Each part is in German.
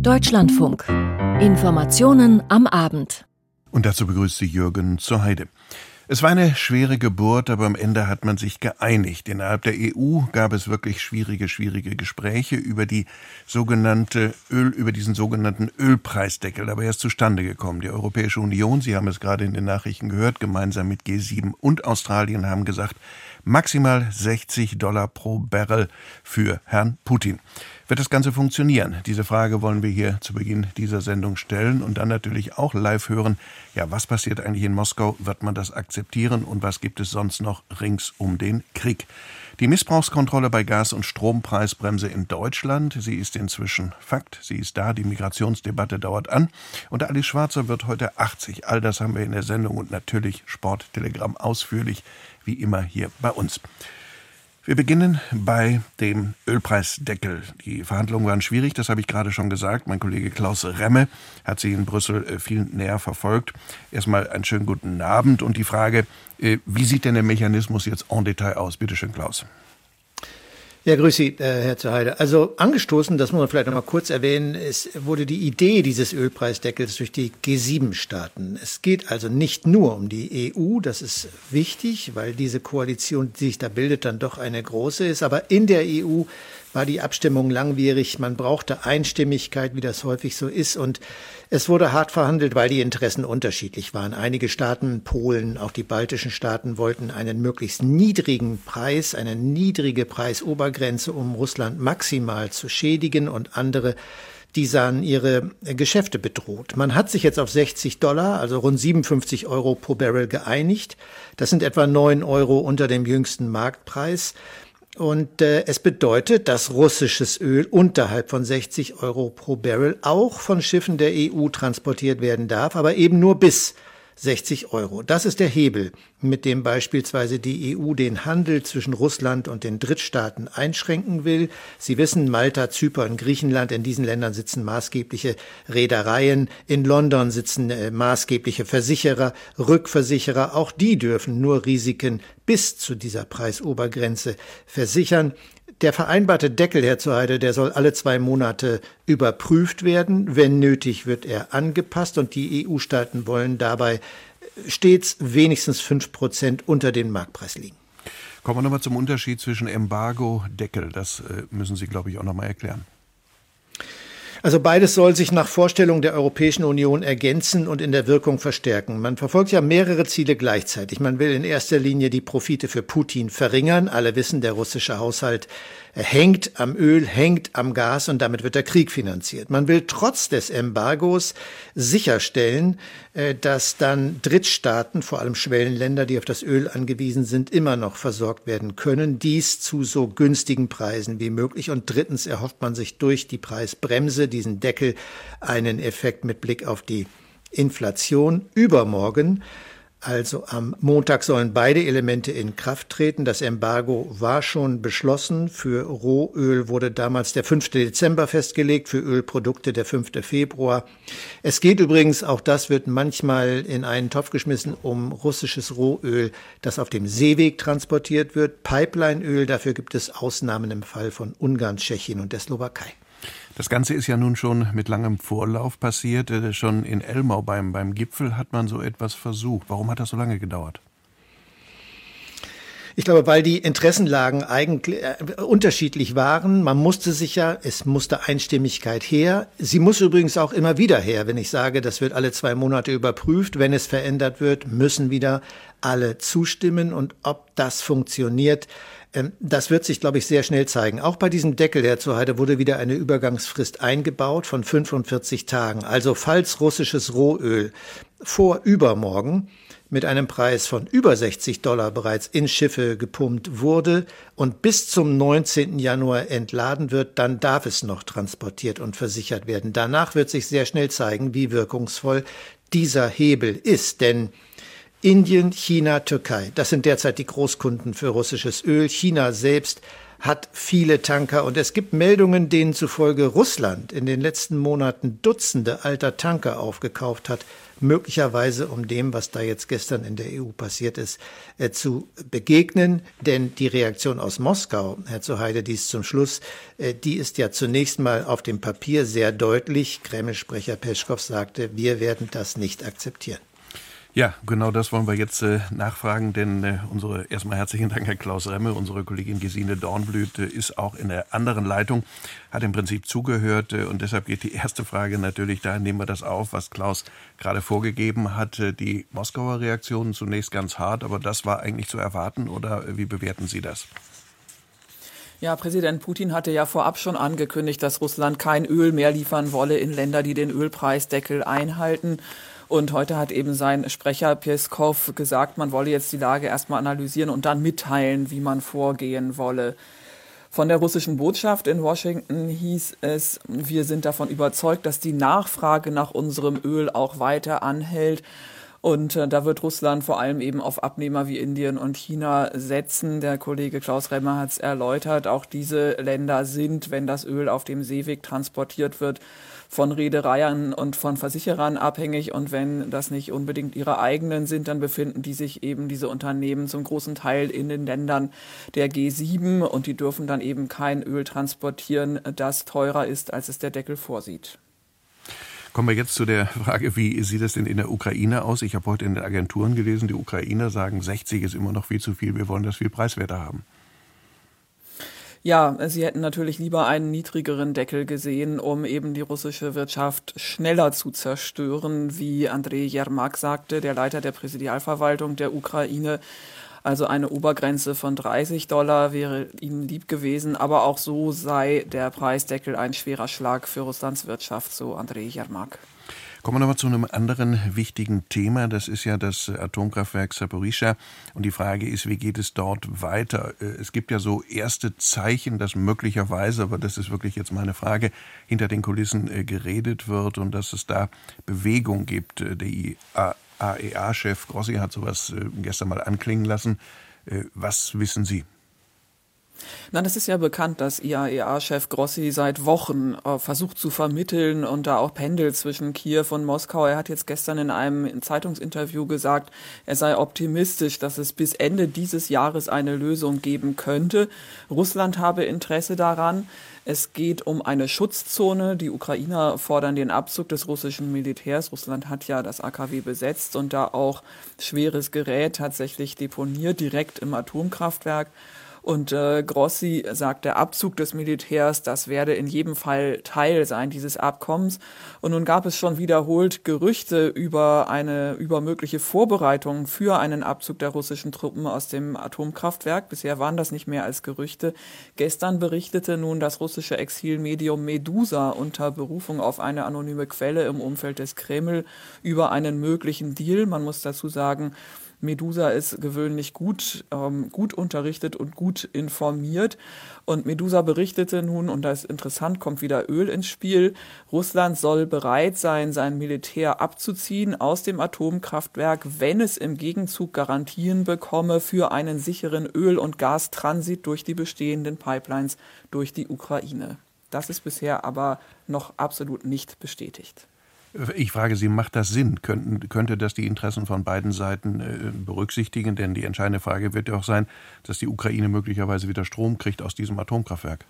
Deutschlandfunk. Informationen am Abend. Und dazu begrüßt sie Jürgen zur Heide. Es war eine schwere Geburt, aber am Ende hat man sich geeinigt. Innerhalb der EU gab es wirklich schwierige, schwierige Gespräche über die sogenannte Öl, über diesen sogenannten Ölpreisdeckel. Aber er ist zustande gekommen. Die Europäische Union, Sie haben es gerade in den Nachrichten gehört, gemeinsam mit G7 und Australien haben gesagt, maximal 60 Dollar pro Barrel für Herrn Putin. Wird das Ganze funktionieren? Diese Frage wollen wir hier zu Beginn dieser Sendung stellen und dann natürlich auch live hören. Ja, was passiert eigentlich in Moskau? Wird man das akzeptieren? Und was gibt es sonst noch rings um den Krieg? Die Missbrauchskontrolle bei Gas- und Strompreisbremse in Deutschland, sie ist inzwischen Fakt. Sie ist da. Die Migrationsdebatte dauert an. Und Alice Schwarzer wird heute 80. All das haben wir in der Sendung und natürlich Sporttelegramm ausführlich, wie immer hier bei uns. Wir beginnen bei dem Ölpreisdeckel. Die Verhandlungen waren schwierig, das habe ich gerade schon gesagt. Mein Kollege Klaus Remme hat sie in Brüssel äh, viel näher verfolgt. Erstmal einen schönen guten Abend und die Frage, äh, wie sieht denn der Mechanismus jetzt en Detail aus? Bitte schön, Klaus. Ja, grüß Sie, äh, Herr Zuheide. Also angestoßen, das muss man vielleicht noch mal kurz erwähnen, es wurde die Idee dieses Ölpreisdeckels durch die G7-Staaten. Es geht also nicht nur um die EU, das ist wichtig, weil diese Koalition, die sich da bildet, dann doch eine große ist. Aber in der EU war die Abstimmung langwierig. Man brauchte Einstimmigkeit, wie das häufig so ist. Und es wurde hart verhandelt, weil die Interessen unterschiedlich waren. Einige Staaten, Polen, auch die baltischen Staaten wollten einen möglichst niedrigen Preis, eine niedrige Preisobergrenze, um Russland maximal zu schädigen und andere die sahen ihre Geschäfte bedroht. Man hat sich jetzt auf 60 Dollar, also rund 57 Euro pro Barrel geeinigt. Das sind etwa 9 Euro unter dem jüngsten Marktpreis. Und äh, es bedeutet, dass russisches Öl unterhalb von 60 Euro pro Barrel auch von Schiffen der EU transportiert werden darf, aber eben nur bis 60 Euro. Das ist der Hebel, mit dem beispielsweise die EU den Handel zwischen Russland und den Drittstaaten einschränken will. Sie wissen, Malta, Zypern, Griechenland, in diesen Ländern sitzen maßgebliche Reedereien, in London sitzen äh, maßgebliche Versicherer, Rückversicherer, auch die dürfen nur Risiken bis zu dieser Preisobergrenze versichern. Der vereinbarte Deckel, Herr Zuheide, der soll alle zwei Monate überprüft werden. Wenn nötig, wird er angepasst und die EU-Staaten wollen dabei stets wenigstens fünf Prozent unter den Marktpreis liegen. Kommen wir nochmal zum Unterschied zwischen Embargo, Deckel. Das äh, müssen Sie, glaube ich, auch nochmal erklären. Also beides soll sich nach Vorstellung der Europäischen Union ergänzen und in der Wirkung verstärken. Man verfolgt ja mehrere Ziele gleichzeitig. Man will in erster Linie die Profite für Putin verringern. Alle wissen, der russische Haushalt hängt am Öl, hängt am Gas und damit wird der Krieg finanziert. Man will trotz des Embargos sicherstellen, dass dann Drittstaaten, vor allem Schwellenländer, die auf das Öl angewiesen sind, immer noch versorgt werden können. Dies zu so günstigen Preisen wie möglich. Und drittens erhofft man sich durch die Preisbremse, diesen Deckel, einen Effekt mit Blick auf die Inflation übermorgen also am Montag sollen beide Elemente in Kraft treten. Das Embargo war schon beschlossen. Für Rohöl wurde damals der 5. Dezember festgelegt, für Ölprodukte der 5. Februar. Es geht übrigens, auch das wird manchmal in einen Topf geschmissen, um russisches Rohöl, das auf dem Seeweg transportiert wird. Pipelineöl, dafür gibt es Ausnahmen im Fall von Ungarn, Tschechien und der Slowakei. Das Ganze ist ja nun schon mit langem Vorlauf passiert. Äh, schon in Elmau beim, beim Gipfel hat man so etwas versucht. Warum hat das so lange gedauert? Ich glaube, weil die Interessenlagen eigentlich äh, unterschiedlich waren. Man musste sich ja, es musste Einstimmigkeit her. Sie muss übrigens auch immer wieder her. Wenn ich sage, das wird alle zwei Monate überprüft, wenn es verändert wird, müssen wieder alle zustimmen. Und ob das funktioniert, das wird sich, glaube ich, sehr schnell zeigen. Auch bei diesem Deckel, der zu heute wurde wieder eine Übergangsfrist eingebaut von 45 Tagen. Also falls russisches Rohöl vor übermorgen mit einem Preis von über 60 Dollar bereits in Schiffe gepumpt wurde und bis zum 19. Januar entladen wird, dann darf es noch transportiert und versichert werden. Danach wird sich sehr schnell zeigen, wie wirkungsvoll dieser Hebel ist. Denn Indien, China, Türkei. Das sind derzeit die Großkunden für russisches Öl. China selbst hat viele Tanker und es gibt Meldungen, denen zufolge Russland in den letzten Monaten Dutzende alter Tanker aufgekauft hat, möglicherweise um dem, was da jetzt gestern in der EU passiert ist, äh, zu begegnen. Denn die Reaktion aus Moskau, Herr Zuheide, dies zum Schluss, äh, die ist ja zunächst mal auf dem Papier sehr deutlich. Kreml-Sprecher Peschkow sagte, wir werden das nicht akzeptieren. Ja, genau das wollen wir jetzt äh, nachfragen, denn äh, unsere erstmal herzlichen Dank, Herr Klaus Remme. Unsere Kollegin Gesine Dornblüt äh, ist auch in der anderen Leitung, hat im Prinzip zugehört äh, und deshalb geht die erste Frage natürlich dahin, nehmen wir das auf, was Klaus gerade vorgegeben hat. Äh, die Moskauer Reaktionen zunächst ganz hart, aber das war eigentlich zu erwarten oder wie bewerten Sie das? Ja, Präsident Putin hatte ja vorab schon angekündigt, dass Russland kein Öl mehr liefern wolle in Länder, die den Ölpreisdeckel einhalten. Und heute hat eben sein Sprecher Peskov gesagt, man wolle jetzt die Lage erstmal analysieren und dann mitteilen, wie man vorgehen wolle. Von der russischen Botschaft in Washington hieß es, wir sind davon überzeugt, dass die Nachfrage nach unserem Öl auch weiter anhält. Und äh, da wird Russland vor allem eben auf Abnehmer wie Indien und China setzen. Der Kollege Klaus Remmer hat es erläutert. Auch diese Länder sind, wenn das Öl auf dem Seeweg transportiert wird, von Reedereien und von Versicherern abhängig. Und wenn das nicht unbedingt ihre eigenen sind, dann befinden die sich eben diese Unternehmen zum großen Teil in den Ländern der G7 und die dürfen dann eben kein Öl transportieren, das teurer ist, als es der Deckel vorsieht. Kommen wir jetzt zu der Frage, wie sieht es denn in der Ukraine aus? Ich habe heute in den Agenturen gelesen, die Ukrainer sagen, 60 ist immer noch viel zu viel, wir wollen das viel preiswerter haben. Ja, sie hätten natürlich lieber einen niedrigeren Deckel gesehen, um eben die russische Wirtschaft schneller zu zerstören, wie Andrei Jermak sagte, der Leiter der Präsidialverwaltung der Ukraine. Also eine Obergrenze von 30 Dollar wäre ihnen lieb gewesen, aber auch so sei der Preisdeckel ein schwerer Schlag für Russlands Wirtschaft, so Andrei Jermak. Kommen wir nochmal zu einem anderen wichtigen Thema. Das ist ja das Atomkraftwerk Saporischschja. Und die Frage ist, wie geht es dort weiter? Äh, es gibt ja so erste Zeichen, dass möglicherweise, aber das ist wirklich jetzt meine Frage, hinter den Kulissen äh, geredet wird und dass es da Bewegung gibt. Äh, der AEA-Chef Grossi hat sowas gestern mal anklingen lassen. Was wissen Sie? Nein, es ist ja bekannt, dass IAEA-Chef Grossi seit Wochen äh, versucht zu vermitteln und da auch pendelt zwischen Kiew und Moskau. Er hat jetzt gestern in einem Zeitungsinterview gesagt, er sei optimistisch, dass es bis Ende dieses Jahres eine Lösung geben könnte. Russland habe Interesse daran. Es geht um eine Schutzzone. Die Ukrainer fordern den Abzug des russischen Militärs. Russland hat ja das AKW besetzt und da auch schweres Gerät tatsächlich deponiert, direkt im Atomkraftwerk. Und äh, Grossi sagt, der Abzug des Militärs, das werde in jedem Fall Teil sein dieses Abkommens. Und nun gab es schon wiederholt Gerüchte über eine über mögliche Vorbereitung für einen Abzug der russischen Truppen aus dem Atomkraftwerk. Bisher waren das nicht mehr als Gerüchte. Gestern berichtete nun das russische Exilmedium Medusa unter Berufung auf eine anonyme Quelle im Umfeld des Kreml über einen möglichen Deal. Man muss dazu sagen, Medusa ist gewöhnlich gut, ähm, gut unterrichtet und gut informiert. Und Medusa berichtete nun, und da ist interessant, kommt wieder Öl ins Spiel, Russland soll bereit sein, sein Militär abzuziehen aus dem Atomkraftwerk, wenn es im Gegenzug Garantien bekomme für einen sicheren Öl- und Gastransit durch die bestehenden Pipelines durch die Ukraine. Das ist bisher aber noch absolut nicht bestätigt. Ich frage Sie, macht das Sinn? Könnten, könnte das die Interessen von beiden Seiten äh, berücksichtigen? Denn die entscheidende Frage wird ja auch sein, dass die Ukraine möglicherweise wieder Strom kriegt aus diesem Atomkraftwerk.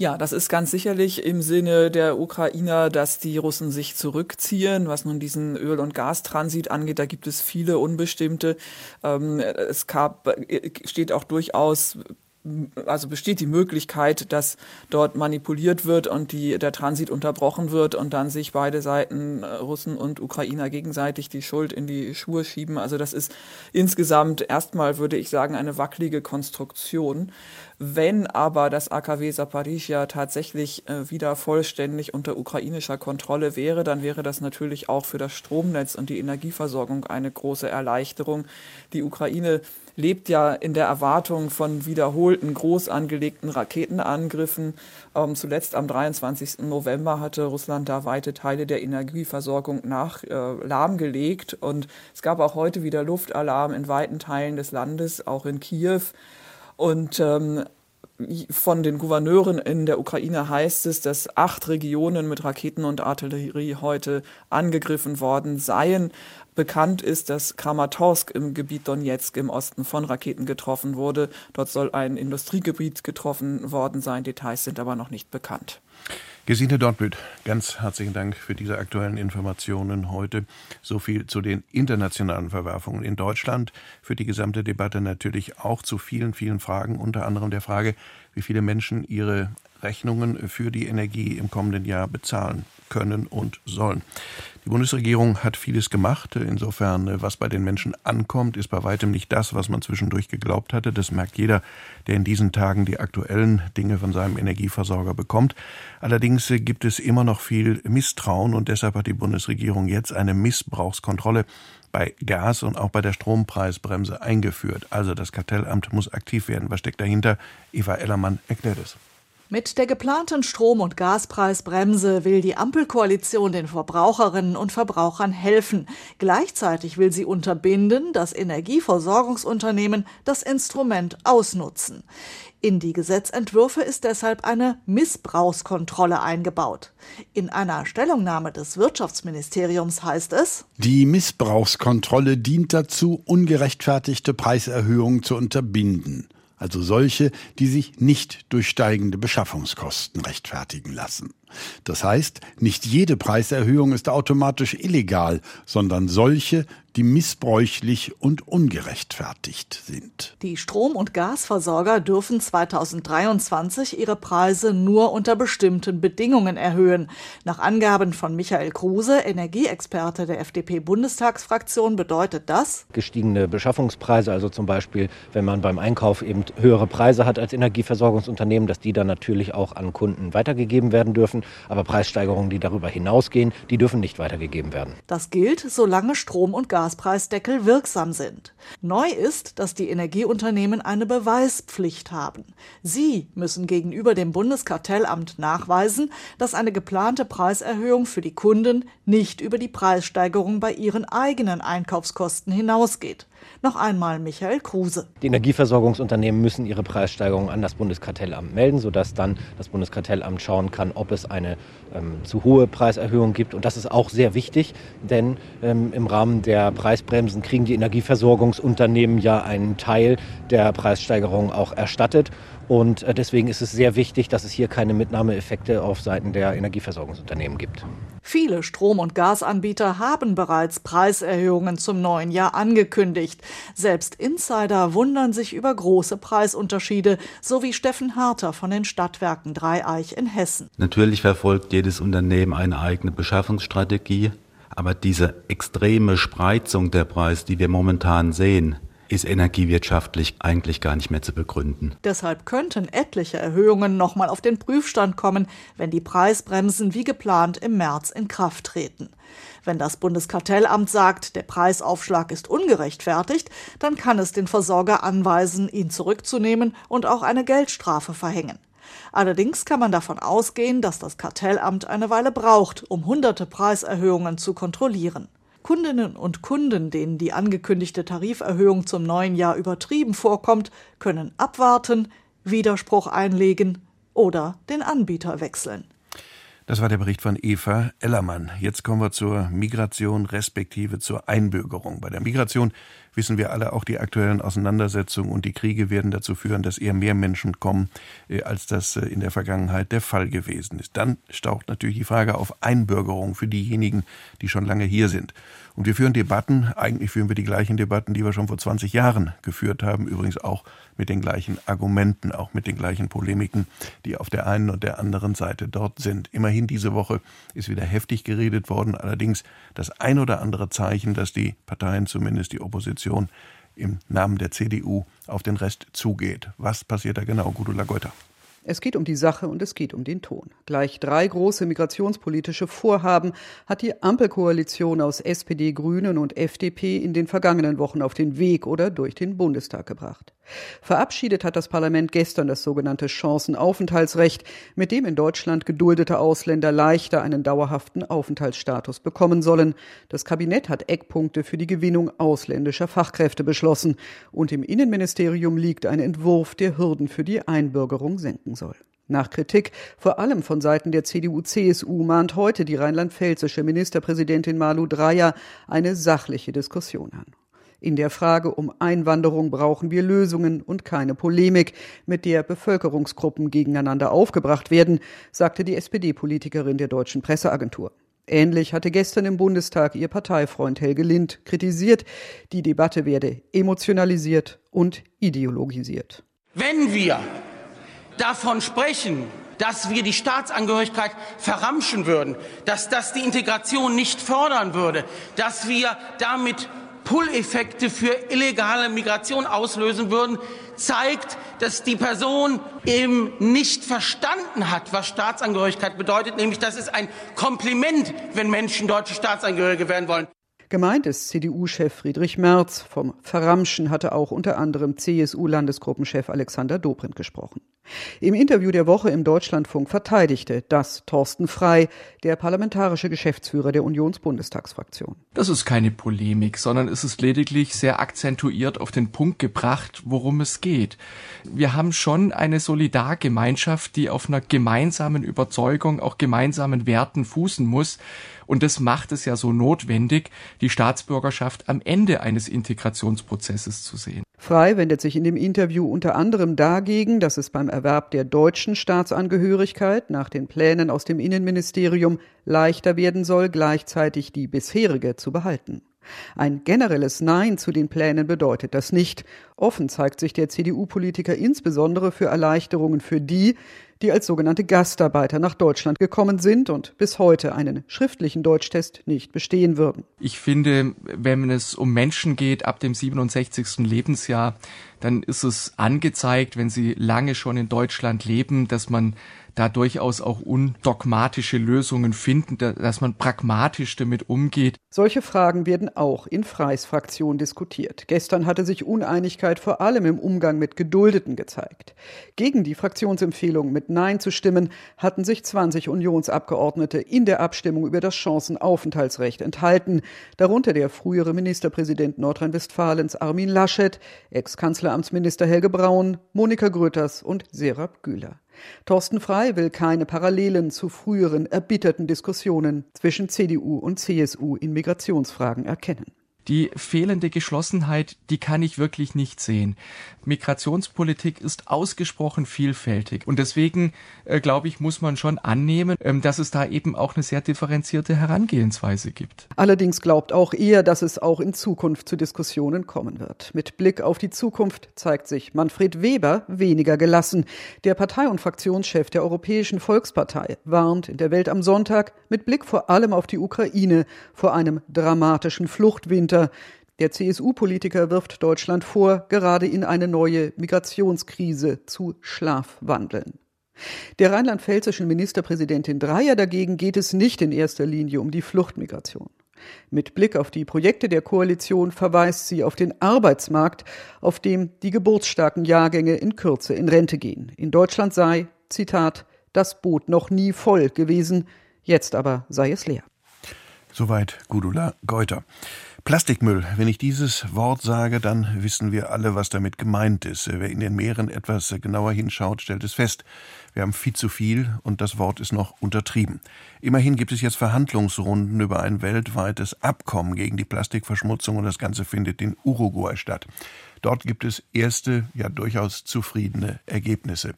Ja, das ist ganz sicherlich im Sinne der Ukrainer, dass die Russen sich zurückziehen. Was nun diesen Öl- und Gastransit angeht, da gibt es viele Unbestimmte. Ähm, es gab, äh, steht auch durchaus also besteht die Möglichkeit, dass dort manipuliert wird und die, der Transit unterbrochen wird und dann sich beide Seiten, äh, Russen und Ukrainer, gegenseitig die Schuld in die Schuhe schieben. Also das ist insgesamt erstmal, würde ich sagen, eine wackelige Konstruktion. Wenn aber das AKW Saporischja tatsächlich äh, wieder vollständig unter ukrainischer Kontrolle wäre, dann wäre das natürlich auch für das Stromnetz und die Energieversorgung eine große Erleichterung. Die Ukraine lebt ja in der Erwartung von wiederholten groß angelegten Raketenangriffen. Ähm, zuletzt am 23. November hatte Russland da weite Teile der Energieversorgung nach äh, lahmgelegt und es gab auch heute wieder Luftalarm in weiten Teilen des Landes, auch in Kiew. Und ähm, von den Gouverneuren in der Ukraine heißt es, dass acht Regionen mit Raketen und Artillerie heute angegriffen worden seien. Bekannt ist, dass Kramatorsk im Gebiet Donetsk im Osten von Raketen getroffen wurde. Dort soll ein Industriegebiet getroffen worden sein. Details sind aber noch nicht bekannt. Gesine Dortmüth, ganz herzlichen Dank für diese aktuellen Informationen heute. So viel zu den internationalen Verwerfungen in Deutschland. Für die gesamte Debatte natürlich auch zu vielen, vielen Fragen, unter anderem der Frage, wie viele Menschen ihre Rechnungen für die Energie im kommenden Jahr bezahlen können und sollen. Die Bundesregierung hat vieles gemacht. Insofern, was bei den Menschen ankommt, ist bei weitem nicht das, was man zwischendurch geglaubt hatte. Das merkt jeder, der in diesen Tagen die aktuellen Dinge von seinem Energieversorger bekommt. Allerdings gibt es immer noch viel Misstrauen und deshalb hat die Bundesregierung jetzt eine Missbrauchskontrolle bei Gas und auch bei der Strompreisbremse eingeführt. Also das Kartellamt muss aktiv werden. Was steckt dahinter? Eva Ellermann erklärt es. Mit der geplanten Strom- und Gaspreisbremse will die Ampelkoalition den Verbraucherinnen und Verbrauchern helfen. Gleichzeitig will sie unterbinden, dass Energieversorgungsunternehmen das Instrument ausnutzen. In die Gesetzentwürfe ist deshalb eine Missbrauchskontrolle eingebaut. In einer Stellungnahme des Wirtschaftsministeriums heißt es, die Missbrauchskontrolle dient dazu, ungerechtfertigte Preiserhöhungen zu unterbinden also solche, die sich nicht durch steigende Beschaffungskosten rechtfertigen lassen. Das heißt, nicht jede Preiserhöhung ist automatisch illegal, sondern solche, die missbräuchlich und ungerechtfertigt sind. Die Strom- und Gasversorger dürfen 2023 ihre Preise nur unter bestimmten Bedingungen erhöhen. Nach Angaben von Michael Kruse, Energieexperte der FDP-Bundestagsfraktion, bedeutet das gestiegene Beschaffungspreise, also zum Beispiel, wenn man beim Einkauf eben höhere Preise hat als Energieversorgungsunternehmen, dass die dann natürlich auch an Kunden weitergegeben werden dürfen. Aber Preissteigerungen, die darüber hinausgehen, die dürfen nicht weitergegeben werden. Das gilt, solange Strom- und Gas Gaspreisdeckel wirksam sind. Neu ist, dass die Energieunternehmen eine Beweispflicht haben. Sie müssen gegenüber dem Bundeskartellamt nachweisen, dass eine geplante Preiserhöhung für die Kunden nicht über die Preissteigerung bei ihren eigenen Einkaufskosten hinausgeht. Noch einmal Michael Kruse. Die Energieversorgungsunternehmen müssen ihre Preissteigerungen an das Bundeskartellamt melden, sodass dann das Bundeskartellamt schauen kann, ob es eine ähm, zu hohe Preiserhöhung gibt. Und das ist auch sehr wichtig, denn ähm, im Rahmen der Preisbremsen kriegen die Energieversorgungsunternehmen ja einen Teil der Preissteigerung auch erstattet. Und äh, deswegen ist es sehr wichtig, dass es hier keine Mitnahmeeffekte auf Seiten der Energieversorgungsunternehmen gibt. Viele Strom- und Gasanbieter haben bereits Preiserhöhungen zum neuen Jahr angekündigt. Selbst Insider wundern sich über große Preisunterschiede, so wie Steffen Harter von den Stadtwerken Dreieich in Hessen. Natürlich verfolgt jedes Unternehmen eine eigene Beschaffungsstrategie, aber diese extreme Spreizung der Preise, die wir momentan sehen, ist energiewirtschaftlich eigentlich gar nicht mehr zu begründen. Deshalb könnten etliche Erhöhungen nochmal auf den Prüfstand kommen, wenn die Preisbremsen wie geplant im März in Kraft treten. Wenn das Bundeskartellamt sagt, der Preisaufschlag ist ungerechtfertigt, dann kann es den Versorger anweisen, ihn zurückzunehmen und auch eine Geldstrafe verhängen. Allerdings kann man davon ausgehen, dass das Kartellamt eine Weile braucht, um hunderte Preiserhöhungen zu kontrollieren. Kundinnen und Kunden, denen die angekündigte Tariferhöhung zum neuen Jahr übertrieben vorkommt, können abwarten, Widerspruch einlegen oder den Anbieter wechseln. Das war der Bericht von Eva Ellermann. Jetzt kommen wir zur Migration respektive zur Einbürgerung. Bei der Migration wissen wir alle, auch die aktuellen Auseinandersetzungen und die Kriege werden dazu führen, dass eher mehr Menschen kommen, äh, als das äh, in der Vergangenheit der Fall gewesen ist. Dann staucht natürlich die Frage auf Einbürgerung für diejenigen, die schon lange hier sind. Und wir führen Debatten, eigentlich führen wir die gleichen Debatten, die wir schon vor 20 Jahren geführt haben, übrigens auch mit den gleichen Argumenten, auch mit den gleichen Polemiken, die auf der einen und der anderen Seite dort sind. Immerhin diese Woche ist wieder heftig geredet worden, allerdings das ein oder andere Zeichen, dass die Parteien, zumindest die Opposition, im Namen der CDU auf den Rest zugeht. Was passiert da genau, Gudula Geuter? Es geht um die Sache und es geht um den Ton. Gleich drei große migrationspolitische Vorhaben hat die Ampelkoalition aus SPD, Grünen und FDP in den vergangenen Wochen auf den Weg oder durch den Bundestag gebracht. Verabschiedet hat das Parlament gestern das sogenannte Chancenaufenthaltsrecht, mit dem in Deutschland geduldete Ausländer leichter einen dauerhaften Aufenthaltsstatus bekommen sollen. Das Kabinett hat Eckpunkte für die Gewinnung ausländischer Fachkräfte beschlossen und im Innenministerium liegt ein Entwurf, der Hürden für die Einbürgerung senken soll. Nach Kritik, vor allem von Seiten der CDU-CSU, mahnt heute die rheinland-pfälzische Ministerpräsidentin Malu Dreyer eine sachliche Diskussion an. In der Frage um Einwanderung brauchen wir Lösungen und keine Polemik, mit der Bevölkerungsgruppen gegeneinander aufgebracht werden, sagte die SPD-Politikerin der deutschen Presseagentur. Ähnlich hatte gestern im Bundestag ihr Parteifreund Helge Lind kritisiert, die Debatte werde emotionalisiert und ideologisiert. Wenn wir davon sprechen, dass wir die Staatsangehörigkeit verramschen würden, dass das die Integration nicht fördern würde, dass wir damit Pull-Effekte für illegale Migration auslösen würden, zeigt, dass die Person eben nicht verstanden hat, was Staatsangehörigkeit bedeutet, nämlich das ist ein Kompliment, wenn Menschen deutsche Staatsangehörige werden wollen. Gemeint ist CDU-Chef Friedrich Merz. Vom Verramschen hatte auch unter anderem CSU-Landesgruppenchef Alexander Dobrindt gesprochen. Im Interview der Woche im Deutschlandfunk verteidigte das Thorsten Frei, der parlamentarische Geschäftsführer der Unionsbundestagsfraktion. Das ist keine Polemik, sondern es ist lediglich sehr akzentuiert auf den Punkt gebracht, worum es geht. Wir haben schon eine Solidargemeinschaft, die auf einer gemeinsamen Überzeugung, auch gemeinsamen Werten fußen muss. Und das macht es ja so notwendig, die Staatsbürgerschaft am Ende eines Integrationsprozesses zu sehen. Frei wendet sich in dem Interview unter anderem dagegen, dass es beim Erwerb der deutschen Staatsangehörigkeit nach den Plänen aus dem Innenministerium leichter werden soll, gleichzeitig die bisherige zu behalten. Ein generelles Nein zu den Plänen bedeutet das nicht. Offen zeigt sich der CDU-Politiker insbesondere für Erleichterungen für die, die als sogenannte Gastarbeiter nach Deutschland gekommen sind und bis heute einen schriftlichen Deutschtest nicht bestehen würden. Ich finde, wenn es um Menschen geht ab dem 67. Lebensjahr, dann ist es angezeigt, wenn sie lange schon in Deutschland leben, dass man da durchaus auch undogmatische Lösungen finden, dass man pragmatisch damit umgeht. Solche Fragen werden auch in Freis Fraktion diskutiert. Gestern hatte sich Uneinigkeit vor allem im Umgang mit Geduldeten gezeigt. Gegen die Fraktionsempfehlung mit Nein zu stimmen, hatten sich 20 Unionsabgeordnete in der Abstimmung über das Chancenaufenthaltsrecht enthalten, darunter der frühere Ministerpräsident Nordrhein-Westfalens Armin Laschet, Ex-Kanzleramtsminister Helge Braun, Monika Grütters und Serap Güler. Thorsten Frei will keine Parallelen zu früheren erbitterten Diskussionen zwischen CDU und CSU in Migrationsfragen erkennen die fehlende Geschlossenheit, die kann ich wirklich nicht sehen. Migrationspolitik ist ausgesprochen vielfältig und deswegen äh, glaube ich, muss man schon annehmen, ähm, dass es da eben auch eine sehr differenzierte Herangehensweise gibt. Allerdings glaubt auch er, dass es auch in Zukunft zu Diskussionen kommen wird. Mit Blick auf die Zukunft zeigt sich Manfred Weber weniger gelassen. Der Partei- und Fraktionschef der Europäischen Volkspartei warnt in der Welt am Sonntag mit Blick vor allem auf die Ukraine vor einem dramatischen Fluchtwinter weiter. Der CSU-Politiker wirft Deutschland vor, gerade in eine neue Migrationskrise zu schlafwandeln. Der rheinland-pfälzischen Ministerpräsidentin Dreyer dagegen geht es nicht in erster Linie um die Fluchtmigration. Mit Blick auf die Projekte der Koalition verweist sie auf den Arbeitsmarkt, auf dem die geburtsstarken Jahrgänge in Kürze in Rente gehen. In Deutschland sei, Zitat, das Boot noch nie voll gewesen, jetzt aber sei es leer. Soweit Gudula Geuter. Plastikmüll. Wenn ich dieses Wort sage, dann wissen wir alle, was damit gemeint ist. Wer in den Meeren etwas genauer hinschaut, stellt es fest. Wir haben viel zu viel und das Wort ist noch untertrieben. Immerhin gibt es jetzt Verhandlungsrunden über ein weltweites Abkommen gegen die Plastikverschmutzung und das Ganze findet in Uruguay statt. Dort gibt es erste, ja durchaus zufriedene Ergebnisse.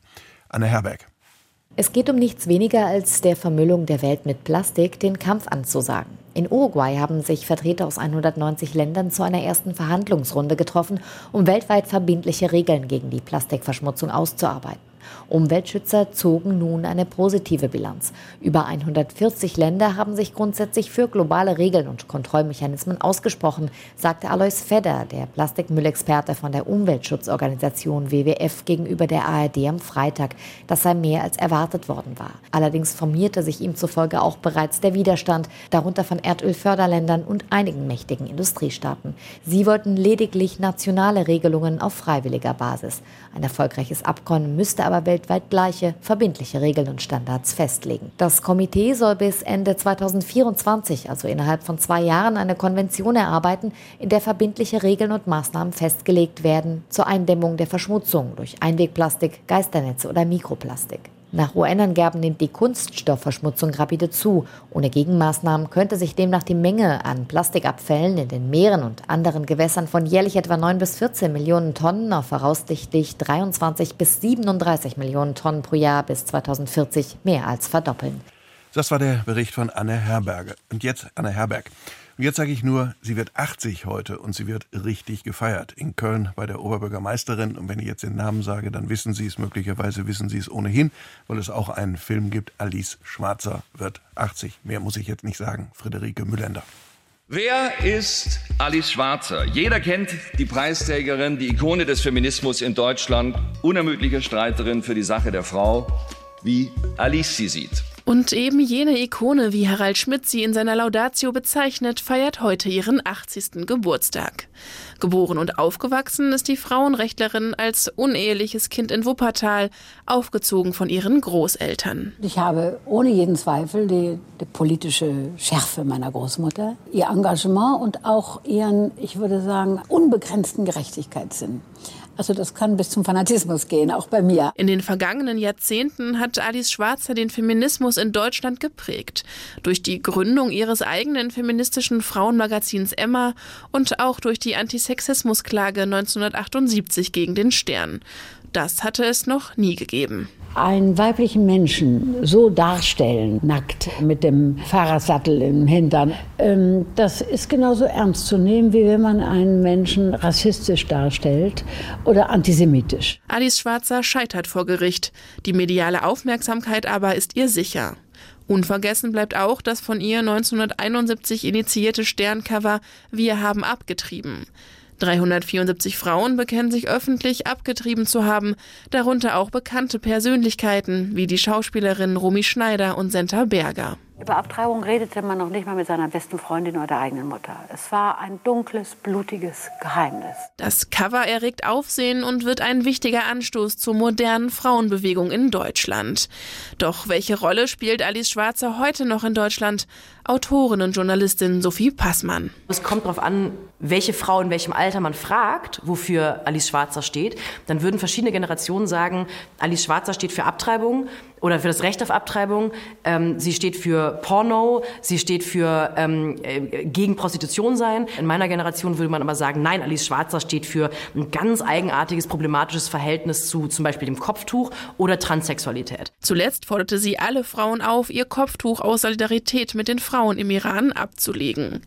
Anne Herberg. Es geht um nichts weniger als der Vermüllung der Welt mit Plastik den Kampf anzusagen. In Uruguay haben sich Vertreter aus 190 Ländern zu einer ersten Verhandlungsrunde getroffen, um weltweit verbindliche Regeln gegen die Plastikverschmutzung auszuarbeiten. Umweltschützer zogen nun eine positive Bilanz. Über 140 Länder haben sich grundsätzlich für globale Regeln und Kontrollmechanismen ausgesprochen, sagte Alois Fedder, der Plastikmüllexperte von der Umweltschutzorganisation WWF gegenüber der ARD am Freitag. Das sei mehr als erwartet worden war. Allerdings formierte sich ihm zufolge auch bereits der Widerstand, darunter von Erdölförderländern und einigen mächtigen Industriestaaten. Sie wollten lediglich nationale Regelungen auf freiwilliger Basis. Ein erfolgreiches Abkommen müsste aber weltweit gleiche, verbindliche Regeln und Standards festlegen. Das Komitee soll bis Ende 2024, also innerhalb von zwei Jahren, eine Konvention erarbeiten, in der verbindliche Regeln und Maßnahmen festgelegt werden zur Eindämmung der Verschmutzung durch Einwegplastik, Geisternetze oder Mikroplastik. Nach UN-Angaben nimmt die Kunststoffverschmutzung rapide zu. Ohne Gegenmaßnahmen könnte sich demnach die Menge an Plastikabfällen in den Meeren und anderen Gewässern von jährlich etwa 9 bis 14 Millionen Tonnen auf voraussichtlich 23 bis 37 Millionen Tonnen pro Jahr bis 2040 mehr als verdoppeln. Das war der Bericht von Anne Herberge. Und jetzt Anne Herberg. Und jetzt sage ich nur, sie wird 80 heute und sie wird richtig gefeiert. In Köln bei der Oberbürgermeisterin. Und wenn ich jetzt den Namen sage, dann wissen Sie es, möglicherweise wissen Sie es ohnehin, weil es auch einen Film gibt. Alice Schwarzer wird 80. Mehr muss ich jetzt nicht sagen. Friederike Müllender. Wer ist Alice Schwarzer? Jeder kennt die Preisträgerin, die Ikone des Feminismus in Deutschland, unermüdliche Streiterin für die Sache der Frau, wie Alice sie sieht. Und eben jene Ikone, wie Harald Schmidt sie in seiner Laudatio bezeichnet, feiert heute ihren 80. Geburtstag. Geboren und aufgewachsen ist die Frauenrechtlerin als uneheliches Kind in Wuppertal, aufgezogen von ihren Großeltern. Ich habe ohne jeden Zweifel die, die politische Schärfe meiner Großmutter, ihr Engagement und auch ihren, ich würde sagen, unbegrenzten Gerechtigkeitssinn. Also das kann bis zum Fanatismus gehen, auch bei mir. In den vergangenen Jahrzehnten hat Alice Schwarzer den Feminismus in Deutschland geprägt. Durch die Gründung ihres eigenen feministischen Frauenmagazins Emma und auch durch die Antisexismusklage 1978 gegen den Stern. Das hatte es noch nie gegeben einen weiblichen Menschen so darstellen, nackt mit dem Fahrradsattel im Hintern, ähm, das ist genauso ernst zu nehmen, wie wenn man einen Menschen rassistisch darstellt oder antisemitisch. Alice Schwarzer scheitert vor Gericht. Die mediale Aufmerksamkeit aber ist ihr sicher. Unvergessen bleibt auch das von ihr 1971 initiierte Sterncover Wir haben abgetrieben. 374 Frauen bekennen sich öffentlich abgetrieben zu haben, darunter auch bekannte Persönlichkeiten wie die Schauspielerinnen Romy Schneider und Senta Berger. Über Abtreibung redete man noch nicht mal mit seiner besten Freundin oder der eigenen Mutter. Es war ein dunkles, blutiges Geheimnis. Das Cover erregt Aufsehen und wird ein wichtiger Anstoß zur modernen Frauenbewegung in Deutschland. Doch welche Rolle spielt Alice Schwarzer heute noch in Deutschland? Autorin und Journalistin Sophie Passmann. Es kommt darauf an, welche Frau in welchem Alter man fragt, wofür Alice Schwarzer steht. Dann würden verschiedene Generationen sagen, Alice Schwarzer steht für Abtreibung oder für das Recht auf Abtreibung. Ähm, sie steht für Porno, sie steht für ähm, äh, gegen Prostitution sein. In meiner Generation würde man aber sagen, nein, Alice Schwarzer steht für ein ganz eigenartiges, problematisches Verhältnis zu zum Beispiel dem Kopftuch oder Transsexualität. Zuletzt forderte sie alle Frauen auf, ihr Kopftuch aus Solidarität mit den Frauen im Iran abzulegen.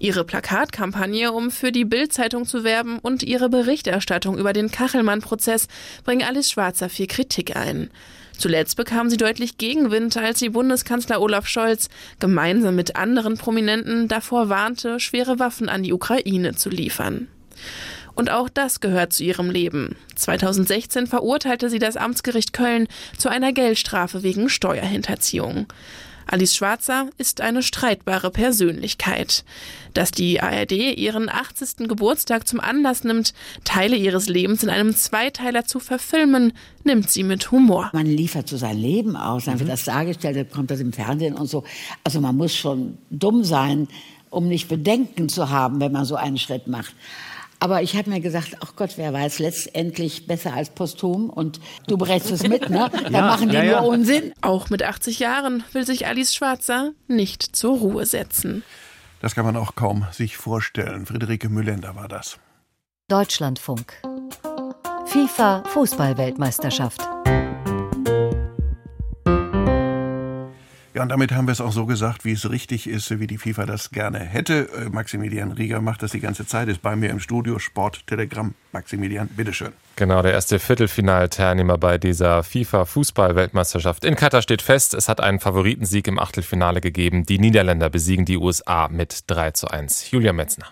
Ihre Plakatkampagne, um für die Bild-Zeitung zu werben und ihre Berichterstattung über den Kachelmann-Prozess bringen Alice Schwarzer viel Kritik ein. Zuletzt bekam sie deutlich Gegenwind, als sie Bundeskanzler Olaf Scholz gemeinsam mit anderen Prominenten davor warnte, schwere Waffen an die Ukraine zu liefern. Und auch das gehört zu ihrem Leben. 2016 verurteilte sie das Amtsgericht Köln zu einer Geldstrafe wegen Steuerhinterziehung. Alice Schwarzer ist eine streitbare Persönlichkeit. Dass die ARD ihren 80. Geburtstag zum Anlass nimmt, Teile ihres Lebens in einem Zweiteiler zu verfilmen, nimmt sie mit Humor. Man liefert so sein Leben aus, dann wird mhm. das dargestellt, dann kommt das im Fernsehen und so. Also man muss schon dumm sein, um nicht Bedenken zu haben, wenn man so einen Schritt macht. Aber ich habe mir gesagt, ach Gott, wer weiß, letztendlich besser als posthum. Und du berätst es mit, ne? Da ja, machen die ja, ja. nur Unsinn. Auch mit 80 Jahren will sich Alice Schwarzer nicht zur Ruhe setzen. Das kann man auch kaum sich vorstellen. Friederike Müllender war das. Deutschlandfunk. FIFA Fußballweltmeisterschaft. Ja, und damit haben wir es auch so gesagt, wie es richtig ist, wie die FIFA das gerne hätte. Äh, Maximilian Rieger macht das die ganze Zeit, ist bei mir im Studio, Sporttelegramm. Maximilian, bitteschön. Genau, der erste Viertelfinalteilnehmer bei dieser FIFA-Fußball-Weltmeisterschaft in Katar steht fest. Es hat einen Favoritensieg im Achtelfinale gegeben. Die Niederländer besiegen die USA mit 3 zu 1. Julia Metzner.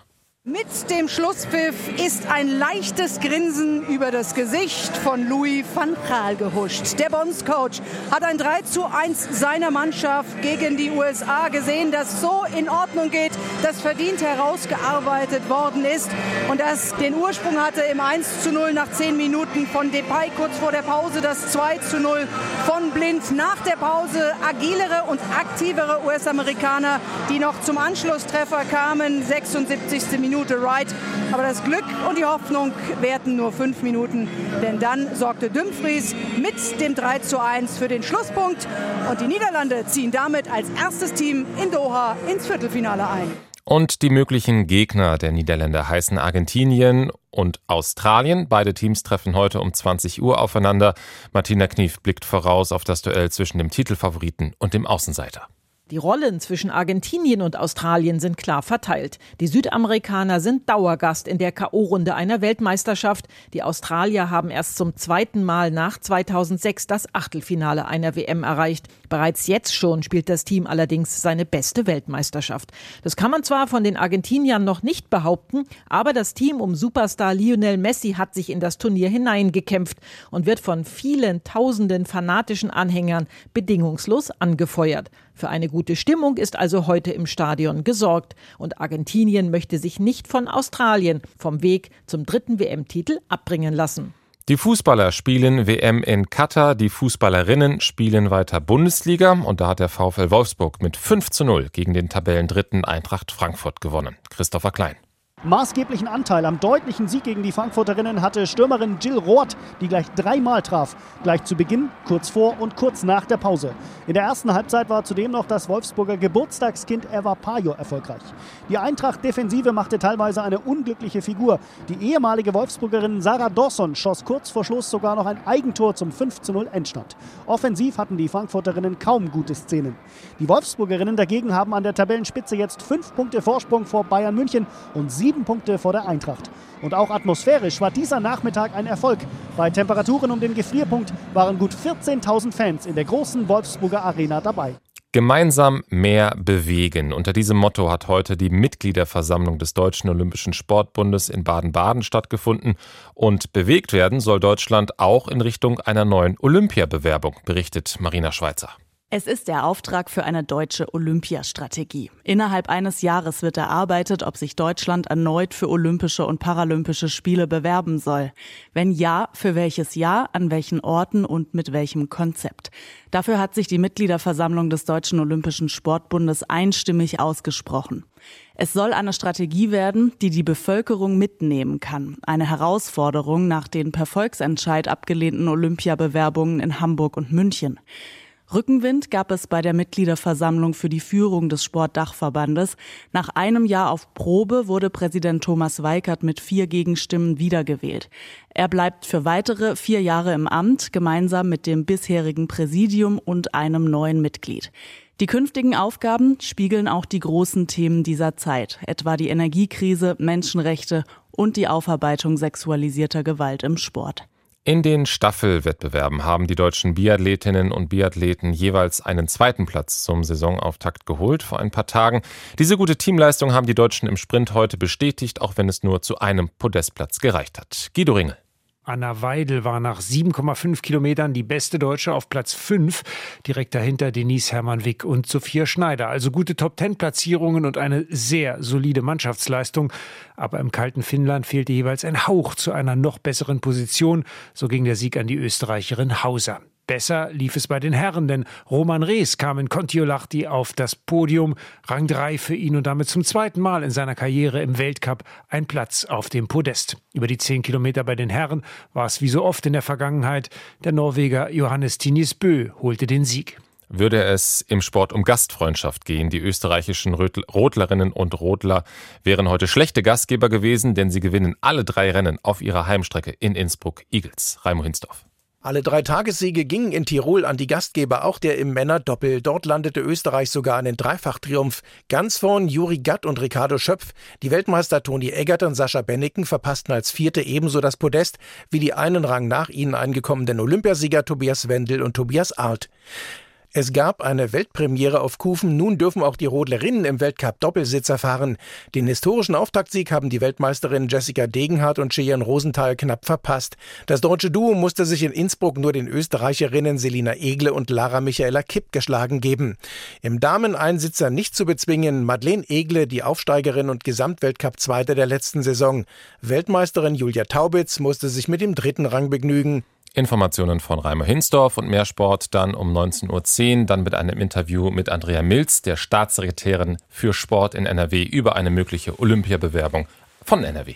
Mit dem Schlusspfiff ist ein leichtes Grinsen über das Gesicht von Louis van Gaal gehuscht. Der Bondscoach hat ein 3 zu 1 seiner Mannschaft gegen die USA gesehen, das so in Ordnung geht, das verdient herausgearbeitet worden ist und das den Ursprung hatte im 1 zu 0 nach 10 Minuten von Depay kurz vor der Pause, das 2 zu 0 von Blind nach der Pause, agilere und aktivere US-Amerikaner, die noch zum Anschlusstreffer kamen, 76. Minute. Minute Right. Aber das Glück und die Hoffnung währten nur fünf Minuten, denn dann sorgte Dumfries mit dem 3 zu 1 für den Schlusspunkt und die Niederlande ziehen damit als erstes Team in Doha ins Viertelfinale ein. Und die möglichen Gegner der Niederländer heißen Argentinien und Australien. Beide Teams treffen heute um 20 Uhr aufeinander. Martina Knief blickt voraus auf das Duell zwischen dem Titelfavoriten und dem Außenseiter. Die Rollen zwischen Argentinien und Australien sind klar verteilt. Die Südamerikaner sind Dauergast in der K.O.-Runde einer Weltmeisterschaft. Die Australier haben erst zum zweiten Mal nach 2006 das Achtelfinale einer WM erreicht. Bereits jetzt schon spielt das Team allerdings seine beste Weltmeisterschaft. Das kann man zwar von den Argentiniern noch nicht behaupten, aber das Team um Superstar Lionel Messi hat sich in das Turnier hineingekämpft und wird von vielen tausenden fanatischen Anhängern bedingungslos angefeuert. Für eine gute Stimmung ist also heute im Stadion gesorgt. Und Argentinien möchte sich nicht von Australien vom Weg zum dritten WM-Titel abbringen lassen. Die Fußballer spielen WM in Katar, die Fußballerinnen spielen weiter Bundesliga und da hat der VfL Wolfsburg mit 5 zu 0 gegen den Tabellendritten Eintracht Frankfurt gewonnen. Christopher Klein. Maßgeblichen Anteil am deutlichen Sieg gegen die Frankfurterinnen hatte Stürmerin Jill Roth, die gleich dreimal traf. Gleich zu Beginn, kurz vor und kurz nach der Pause. In der ersten Halbzeit war zudem noch das Wolfsburger Geburtstagskind Eva Pajo erfolgreich. Die Eintracht-Defensive machte teilweise eine unglückliche Figur. Die ehemalige Wolfsburgerin Sarah Dawson schoss kurz vor Schluss sogar noch ein Eigentor zum 5 zu 0 Endstand. Offensiv hatten die Frankfurterinnen kaum gute Szenen. Die Wolfsburgerinnen dagegen haben an der Tabellenspitze jetzt fünf Punkte Vorsprung vor Bayern München und sieben sieben Punkte vor der Eintracht. Und auch atmosphärisch war dieser Nachmittag ein Erfolg. Bei Temperaturen um den Gefrierpunkt waren gut 14.000 Fans in der großen Wolfsburger Arena dabei. Gemeinsam mehr bewegen. Unter diesem Motto hat heute die Mitgliederversammlung des Deutschen Olympischen Sportbundes in Baden-Baden stattgefunden. Und bewegt werden soll Deutschland auch in Richtung einer neuen Olympiabewerbung, berichtet Marina Schweizer. Es ist der Auftrag für eine deutsche Olympiastrategie. Innerhalb eines Jahres wird erarbeitet, ob sich Deutschland erneut für Olympische und Paralympische Spiele bewerben soll. Wenn ja, für welches Jahr, an welchen Orten und mit welchem Konzept. Dafür hat sich die Mitgliederversammlung des Deutschen Olympischen Sportbundes einstimmig ausgesprochen. Es soll eine Strategie werden, die die Bevölkerung mitnehmen kann. Eine Herausforderung nach den per Volksentscheid abgelehnten Olympiabewerbungen in Hamburg und München. Rückenwind gab es bei der Mitgliederversammlung für die Führung des Sportdachverbandes. Nach einem Jahr auf Probe wurde Präsident Thomas Weikert mit vier Gegenstimmen wiedergewählt. Er bleibt für weitere vier Jahre im Amt, gemeinsam mit dem bisherigen Präsidium und einem neuen Mitglied. Die künftigen Aufgaben spiegeln auch die großen Themen dieser Zeit, etwa die Energiekrise, Menschenrechte und die Aufarbeitung sexualisierter Gewalt im Sport. In den Staffelwettbewerben haben die deutschen Biathletinnen und Biathleten jeweils einen zweiten Platz zum Saisonauftakt geholt vor ein paar Tagen. Diese gute Teamleistung haben die Deutschen im Sprint heute bestätigt, auch wenn es nur zu einem Podestplatz gereicht hat. Guido Ringel. Anna Weidel war nach 7,5 Kilometern die beste Deutsche auf Platz 5, direkt dahinter Denise Hermann-Wick und Sophia Schneider. Also gute Top-10-Platzierungen und eine sehr solide Mannschaftsleistung. Aber im kalten Finnland fehlte jeweils ein Hauch zu einer noch besseren Position. So ging der Sieg an die Österreicherin Hauser. Besser lief es bei den Herren, denn Roman Rees kam in Kontiolahti auf das Podium, Rang 3 für ihn und damit zum zweiten Mal in seiner Karriere im Weltcup ein Platz auf dem Podest. Über die 10 Kilometer bei den Herren war es wie so oft in der Vergangenheit. Der Norweger Johannes Tinis Bö holte den Sieg würde es im Sport um Gastfreundschaft gehen. Die österreichischen Rodlerinnen und Rodler wären heute schlechte Gastgeber gewesen, denn sie gewinnen alle drei Rennen auf ihrer Heimstrecke in Innsbruck Eagles. Raimo Hinsdorf. Alle drei Tagessiege gingen in Tirol an die Gastgeber, auch der im Männerdoppel. Dort landete Österreich sogar einen Dreifachtriumph. Ganz vorn Juri Gatt und Ricardo Schöpf. Die Weltmeister Toni Eggert und Sascha Benneken verpassten als Vierte ebenso das Podest wie die einen Rang nach ihnen eingekommenen Olympiasieger Tobias Wendel und Tobias Arlt. Es gab eine Weltpremiere auf Kufen. Nun dürfen auch die Rodlerinnen im Weltcup Doppelsitzer fahren. Den historischen Auftaktsieg haben die Weltmeisterinnen Jessica Degenhardt und Cheyenne Rosenthal knapp verpasst. Das deutsche Duo musste sich in Innsbruck nur den Österreicherinnen Selina Egle und Lara Michaela Kipp geschlagen geben. Im Dameneinsitzer nicht zu bezwingen Madeleine Egle, die Aufsteigerin und Gesamtweltcup-Zweite der letzten Saison. Weltmeisterin Julia Taubitz musste sich mit dem dritten Rang begnügen. Informationen von Reimer Hinsdorf und mehr Sport dann um 19.10 Uhr, dann mit einem Interview mit Andrea Milz, der Staatssekretärin für Sport in NRW, über eine mögliche Olympiabewerbung von NRW.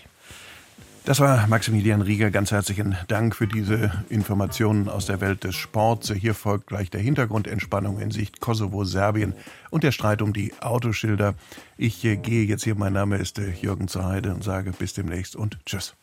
Das war Maximilian Rieger. Ganz herzlichen Dank für diese Informationen aus der Welt des Sports. Hier folgt gleich der Hintergrundentspannung in Sicht Kosovo, Serbien und der Streit um die Autoschilder. Ich äh, gehe jetzt hier, mein Name ist äh, Jürgen Zerheide und sage bis demnächst und tschüss.